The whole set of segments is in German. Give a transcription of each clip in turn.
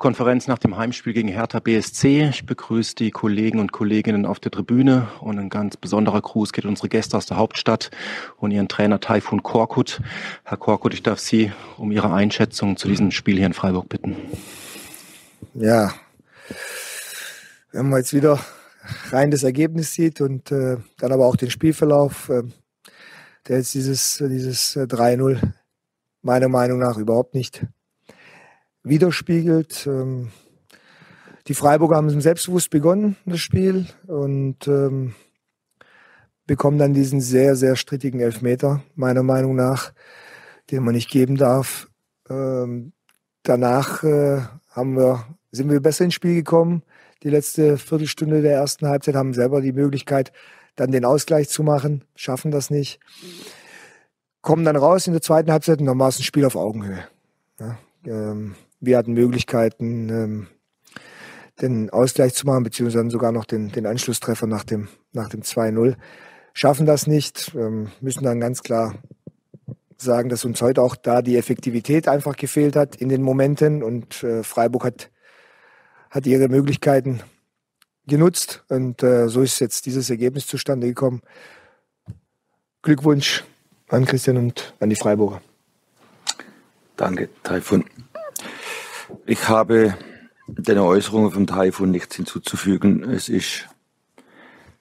Konferenz nach dem Heimspiel gegen Hertha BSC. Ich begrüße die Kollegen und Kolleginnen auf der Tribüne und ein ganz besonderer Gruß geht unsere Gäste aus der Hauptstadt und ihren Trainer Taifun Korkut. Herr Korkut, ich darf Sie um Ihre Einschätzung zu diesem Spiel hier in Freiburg bitten. Ja, wenn man jetzt wieder rein das Ergebnis sieht und äh, dann aber auch den Spielverlauf, äh, der jetzt dieses, dieses 3-0 äh, meiner Meinung nach überhaupt nicht widerspiegelt. Ähm, die Freiburger haben selbstbewusst begonnen, das Spiel, und ähm, bekommen dann diesen sehr, sehr strittigen Elfmeter, meiner Meinung nach, den man nicht geben darf. Ähm, danach äh, haben wir, sind wir besser ins Spiel gekommen. Die letzte Viertelstunde der ersten Halbzeit haben selber die Möglichkeit, dann den Ausgleich zu machen, schaffen das nicht. Kommen dann raus in der zweiten Halbzeit und dann war es ein Spiel auf Augenhöhe. Ja, ähm, wir hatten Möglichkeiten, ähm, den Ausgleich zu machen, beziehungsweise sogar noch den, den Anschlusstreffer nach dem, nach dem 2-0. Schaffen das nicht, ähm, müssen dann ganz klar sagen, dass uns heute auch da die Effektivität einfach gefehlt hat in den Momenten und äh, Freiburg hat, hat ihre Möglichkeiten genutzt und äh, so ist jetzt dieses Ergebnis zustande gekommen. Glückwunsch an Christian und an die Freiburger. Danke, Taifun. Ich habe den Äußerungen vom Taifun nichts hinzuzufügen. Es ist,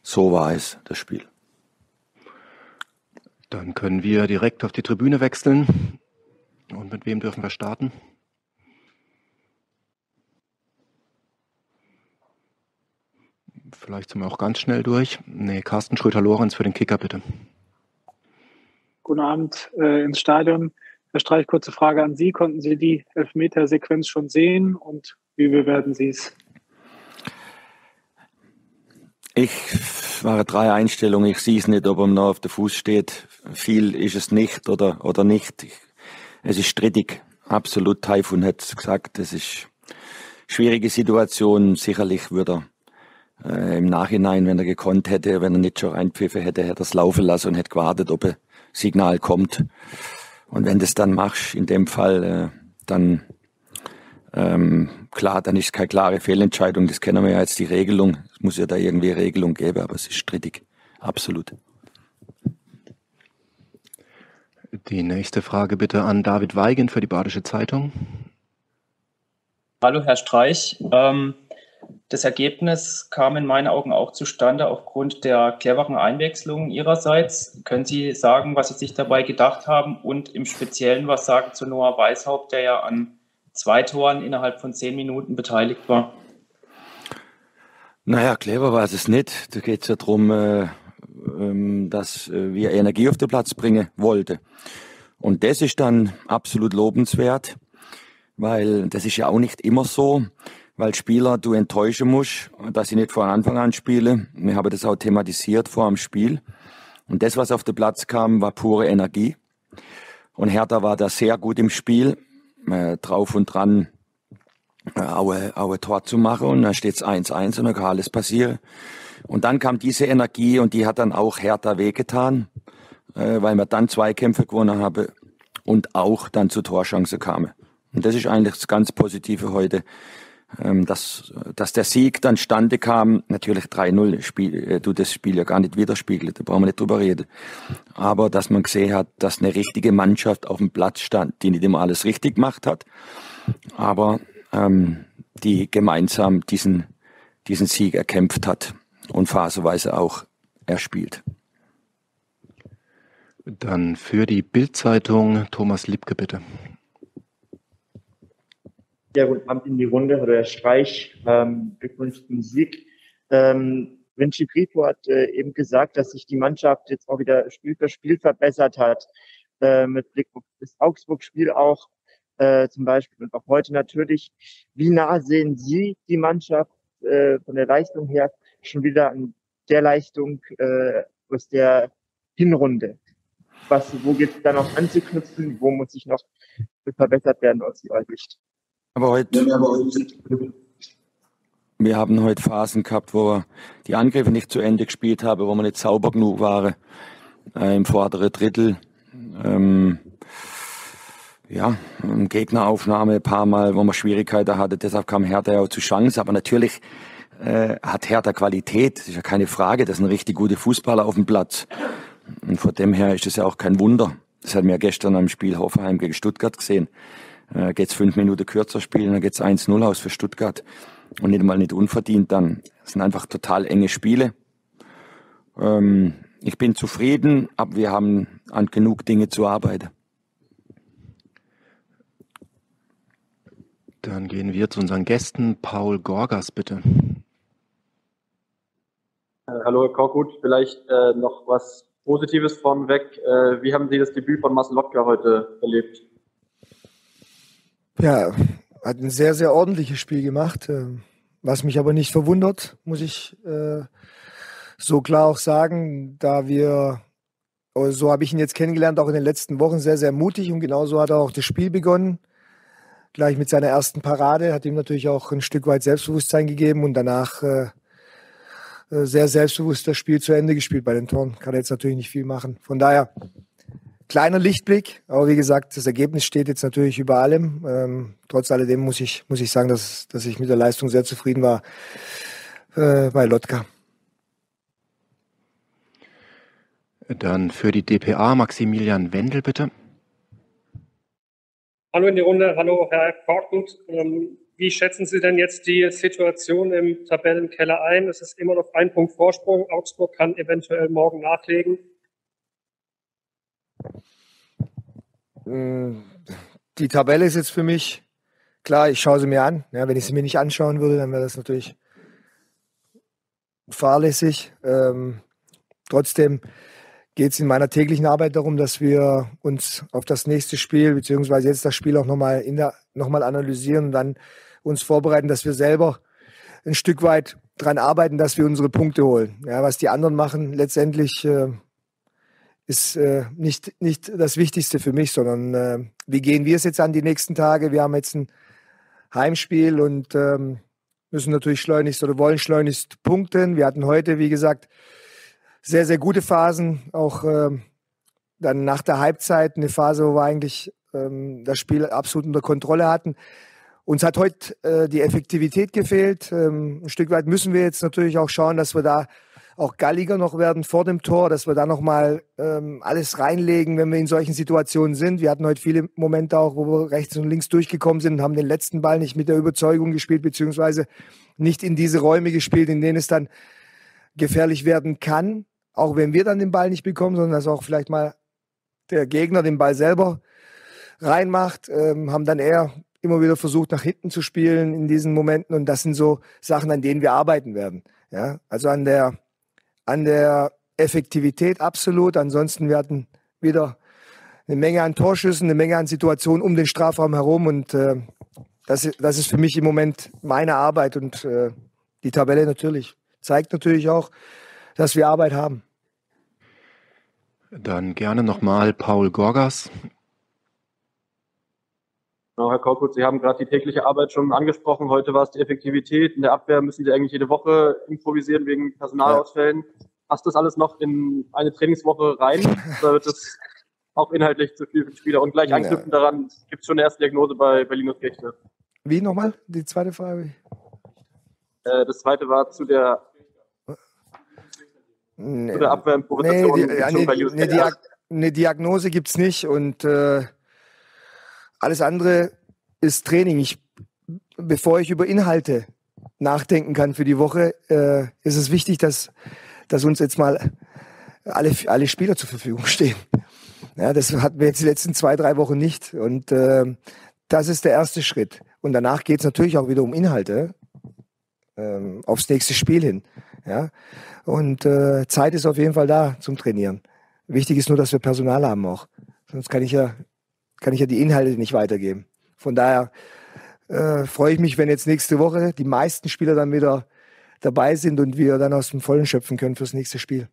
so war es, das Spiel. Dann können wir direkt auf die Tribüne wechseln. Und mit wem dürfen wir starten? Vielleicht sind wir auch ganz schnell durch. Nee, Carsten Schröter-Lorenz für den Kicker, bitte. Guten Abend äh, ins Stadion. Herr Streich, kurze Frage an Sie. Konnten Sie die Elfmetersequenz schon sehen und wie bewerten Sie es? Ich mache drei Einstellungen. Ich sehe es nicht, ob er noch auf der Fuß steht. Viel ist es nicht oder, oder nicht. Es ist strittig. Absolut. Taifun hat es gesagt. Es ist schwierige Situation. Sicherlich würde er äh, im Nachhinein, wenn er gekonnt hätte, wenn er nicht schon reinpfiffen hätte, hätte er es laufen lassen und hätte gewartet, ob ein Signal kommt. Und wenn du das dann machst, in dem Fall, äh, dann ähm, klar, dann ist es keine klare Fehlentscheidung. Das kennen wir ja jetzt die Regelung. Es muss ja da irgendwie eine Regelung geben, aber es ist strittig. Absolut. Die nächste Frage bitte an David Weigen für die Badische Zeitung. Hallo, Herr Streich. Ähm, das Ergebnis kam in meinen Augen auch zustande aufgrund der cleveren Einwechslungen Ihrerseits. Können Sie sagen, was Sie sich dabei gedacht haben und im Speziellen was sagen zu Noah Weishaupt, der ja an zwei Toren innerhalb von zehn Minuten beteiligt war? Naja, clever war es nicht. Da geht es ja darum, äh, äh, dass wir Energie auf den Platz bringen wollten. Und das ist dann absolut lobenswert, weil das ist ja auch nicht immer so weil Spieler du enttäuschen musst, dass sie nicht von Anfang an spielen. Wir haben das auch thematisiert vor dem Spiel. Und das, was auf den Platz kam, war pure Energie. Und Hertha war da sehr gut im Spiel, äh, drauf und dran, äh, auch, auch ein Tor zu machen. Und dann steht es 1-1 und dann kann alles passieren. Und dann kam diese Energie und die hat dann auch Hertha wehgetan, äh, weil wir dann zwei Kämpfe gewonnen haben und auch dann zu Torchancen kamen. Und das ist eigentlich das ganz Positive heute. Ähm, dass, dass der Sieg dann stande kam, natürlich 3-0 Spiel, äh, du das Spiel ja gar nicht widerspiegelt, da brauchen wir nicht drüber reden. Aber dass man gesehen hat, dass eine richtige Mannschaft auf dem Platz stand, die nicht immer alles richtig gemacht hat, aber ähm, die gemeinsam diesen, diesen Sieg erkämpft hat und phasenweise auch erspielt. Dann für die Bildzeitung Thomas Liebke bitte. Ja, guten Abend in die Runde, oder Herr Streich. Ähm, Glückwunsch zum Sieg. Ähm, Vinci Grifo hat äh, eben gesagt, dass sich die Mannschaft jetzt auch wieder Spiel für Spiel verbessert hat. Äh, mit Blick auf das Augsburg-Spiel auch äh, zum Beispiel und auch heute natürlich. Wie nah sehen Sie die Mannschaft äh, von der Leistung her schon wieder an der Leistung äh, aus der Hinrunde? Was, wo geht es da noch anzuknüpfen? Wo muss sich noch verbessert werden aus Ihrer Sicht? Aber heute, wir haben heute Phasen gehabt, wo wir die Angriffe nicht zu Ende gespielt haben, wo wir nicht sauber genug waren äh, im vorderen Drittel. Ähm, ja, Gegneraufnahme ein paar Mal, wo man Schwierigkeiten hatte. Deshalb kam Hertha ja auch zu Chance. Aber natürlich äh, hat Hertha Qualität, das ist ja keine Frage. Das sind richtig gute Fußballer auf dem Platz. Und von dem her ist das ja auch kein Wunder. Das hat mir gestern am Spiel Hoffenheim gegen Stuttgart gesehen. Äh, geht's fünf Minuten kürzer spielen, dann geht's 1-0 aus für Stuttgart. Und nicht mal nicht unverdient dann. Das sind einfach total enge Spiele. Ähm, ich bin zufrieden, aber wir haben an genug Dinge zu arbeiten. Dann gehen wir zu unseren Gästen. Paul Gorgas, bitte. Äh, hallo, Herr Korkut. Vielleicht äh, noch was Positives vorneweg. Äh, wie haben Sie das Debüt von Marcel Lotka heute erlebt? Ja, hat ein sehr, sehr ordentliches Spiel gemacht. Äh, was mich aber nicht verwundert, muss ich äh, so klar auch sagen, da wir, so habe ich ihn jetzt kennengelernt, auch in den letzten Wochen sehr, sehr mutig und genauso hat er auch das Spiel begonnen gleich mit seiner ersten Parade, hat ihm natürlich auch ein Stück weit Selbstbewusstsein gegeben und danach äh, äh, sehr selbstbewusst das Spiel zu Ende gespielt bei den Toren. Kann er jetzt natürlich nicht viel machen. Von daher kleiner Lichtblick, aber wie gesagt, das Ergebnis steht jetzt natürlich über allem. Ähm, trotz alledem muss ich, muss ich sagen, dass, dass ich mit der Leistung sehr zufrieden war äh, bei Lotka. Dann für die DPA Maximilian Wendel, bitte. Hallo in die Runde, hallo Herr Korkut. Ähm, wie schätzen Sie denn jetzt die Situation im Tabellenkeller ein? Es ist immer noch ein Punkt Vorsprung. Augsburg kann eventuell morgen nachlegen. Hm, die Tabelle ist jetzt für mich klar, ich schaue sie mir an. Ja, wenn ich sie mir nicht anschauen würde, dann wäre das natürlich fahrlässig. Ähm, trotzdem geht es in meiner täglichen Arbeit darum, dass wir uns auf das nächste Spiel, beziehungsweise jetzt das Spiel auch nochmal noch analysieren und dann uns vorbereiten, dass wir selber ein Stück weit daran arbeiten, dass wir unsere Punkte holen. Ja, was die anderen machen, letztendlich äh, ist äh, nicht, nicht das Wichtigste für mich, sondern äh, wie gehen wir es jetzt an die nächsten Tage? Wir haben jetzt ein Heimspiel und ähm, müssen natürlich schleunigst oder wollen schleunigst punkten. Wir hatten heute, wie gesagt, sehr, sehr gute Phasen. Auch ähm, dann nach der Halbzeit eine Phase, wo wir eigentlich ähm, das Spiel absolut unter Kontrolle hatten. Uns hat heute äh, die Effektivität gefehlt. Ähm, ein Stück weit müssen wir jetzt natürlich auch schauen, dass wir da auch galliger noch werden vor dem Tor, dass wir da nochmal ähm, alles reinlegen, wenn wir in solchen Situationen sind. Wir hatten heute viele Momente auch, wo wir rechts und links durchgekommen sind und haben den letzten Ball nicht mit der Überzeugung gespielt, beziehungsweise nicht in diese Räume gespielt, in denen es dann gefährlich werden kann auch wenn wir dann den Ball nicht bekommen, sondern dass auch vielleicht mal der Gegner den Ball selber reinmacht, ähm, haben dann eher immer wieder versucht, nach hinten zu spielen in diesen Momenten. Und das sind so Sachen, an denen wir arbeiten werden. Ja, also an der, an der Effektivität absolut. Ansonsten wir hatten wieder eine Menge an Torschüssen, eine Menge an Situationen um den Strafraum herum. Und äh, das, das ist für mich im Moment meine Arbeit. Und äh, die Tabelle natürlich zeigt natürlich auch, dass wir Arbeit haben. Dann gerne nochmal Paul Gorgas. Genau, Herr Korkut, Sie haben gerade die tägliche Arbeit schon angesprochen. Heute war es die Effektivität. In der Abwehr müssen Sie eigentlich jede Woche improvisieren wegen Personalausfällen. Ja. Passt das alles noch in eine Trainingswoche rein? Oder wird das auch inhaltlich zu viel für die Spieler? Und gleich anknüpfen ja. daran, gibt es schon eine erste Diagnose bei, bei Linus Gechte. Wie nochmal? Die zweite Frage? Äh, das zweite war zu der Nee, Oder Abwehrimprovisation? Nee, die, eine, Diag eine Diagnose gibt es nicht und äh, alles andere ist Training. Ich, bevor ich über Inhalte nachdenken kann für die Woche, äh, ist es wichtig, dass, dass uns jetzt mal alle, alle Spieler zur Verfügung stehen. Ja, das hatten wir jetzt die letzten zwei, drei Wochen nicht. Und äh, das ist der erste Schritt. Und danach geht es natürlich auch wieder um Inhalte ähm, aufs nächste Spiel hin. Ja? Und äh, Zeit ist auf jeden Fall da zum Trainieren. Wichtig ist nur, dass wir Personal haben auch. Sonst kann ich ja, kann ich ja die Inhalte nicht weitergeben. Von daher äh, freue ich mich, wenn jetzt nächste Woche die meisten Spieler dann wieder dabei sind und wir dann aus dem Vollen schöpfen können fürs nächste Spiel.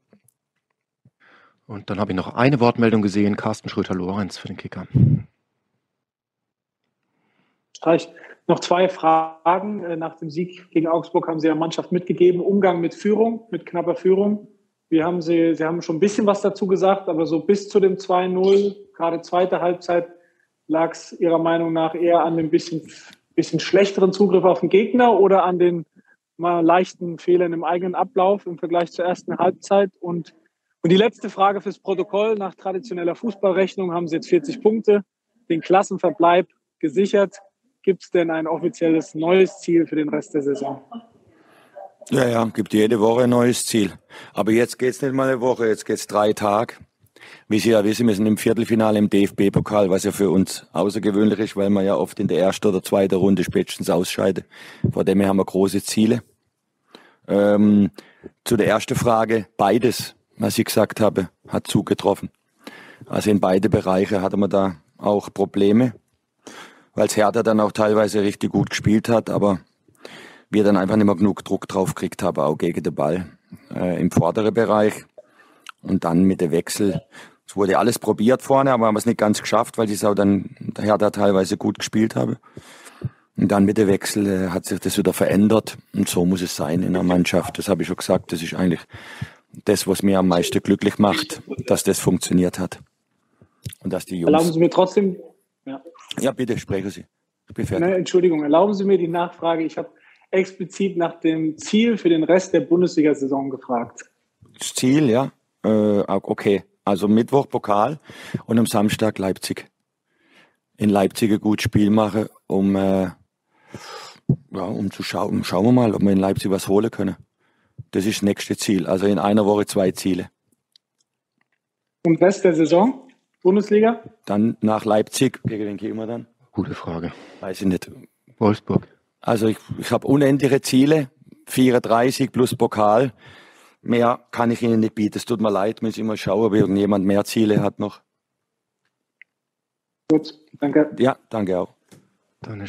Und dann habe ich noch eine Wortmeldung gesehen, Carsten Schröter-Lorenz für den Kicker. Streich. Noch zwei Fragen. Äh, nach dem Sieg gegen Augsburg haben Sie der Mannschaft mitgegeben, Umgang mit Führung, mit knapper Führung. Wie haben Sie, Sie haben schon ein bisschen was dazu gesagt, aber so bis zu dem 2-0, gerade zweite Halbzeit, Lag es Ihrer Meinung nach eher an dem bisschen, bisschen schlechteren Zugriff auf den Gegner oder an den mal leichten Fehlern im eigenen Ablauf im Vergleich zur ersten Halbzeit? Und, und die letzte Frage fürs Protokoll. Nach traditioneller Fußballrechnung haben Sie jetzt 40 Punkte, den Klassenverbleib gesichert. Gibt es denn ein offizielles neues Ziel für den Rest der Saison? Ja, ja, gibt jede Woche ein neues Ziel. Aber jetzt geht's nicht mal eine Woche, jetzt geht's drei Tage. Wie Sie ja wissen, wir sind im Viertelfinale im DFB-Pokal, was ja für uns außergewöhnlich ist, weil man ja oft in der ersten oder zweiten Runde spätestens ausscheidet. Vor dem her haben wir große Ziele. Ähm, zu der ersten Frage, beides, was ich gesagt habe, hat zugetroffen. Also in beide Bereiche hatte man da auch Probleme, weil Hertha dann auch teilweise richtig gut gespielt hat, aber wir dann einfach nicht mehr genug Druck drauf gekriegt haben, auch gegen den Ball äh, im vorderen Bereich. Und dann mit dem Wechsel, es wurde alles probiert vorne, aber haben es nicht ganz geschafft, weil ich es auch dann der Hertha teilweise gut gespielt habe. Und dann mit dem Wechsel äh, hat sich das wieder verändert. Und so muss es sein in der Mannschaft. Das habe ich schon gesagt. Das ist eigentlich das, was mir am meisten glücklich macht, dass das funktioniert hat. Und dass die Jungs. Erlauben Sie mir trotzdem. Ja, ja bitte, sprechen Sie. Ich bin fertig. Nein, Entschuldigung, erlauben Sie mir die Nachfrage. Ich habe explizit nach dem Ziel für den Rest der Bundesliga-Saison gefragt. Das Ziel, ja. Äh, okay. Also Mittwoch Pokal und am Samstag Leipzig. In Leipzig ein gutes Spiel machen, um, äh, ja, um zu schauen. Schauen wir mal, ob wir in Leipzig was holen können. Das ist das nächste Ziel. Also in einer Woche zwei Ziele. Und Rest der Saison? Bundesliga? Dann nach Leipzig. Gegen wen gehen wir dann? Gute Frage. Weiß ich nicht. Wolfsburg. Also ich, ich habe unendliche Ziele, 34 plus Pokal. Mehr kann ich Ihnen nicht bieten. Es tut mir leid, muss ich immer schauen, ob irgendjemand mehr Ziele hat noch. Gut, danke. Ja, danke auch. Dann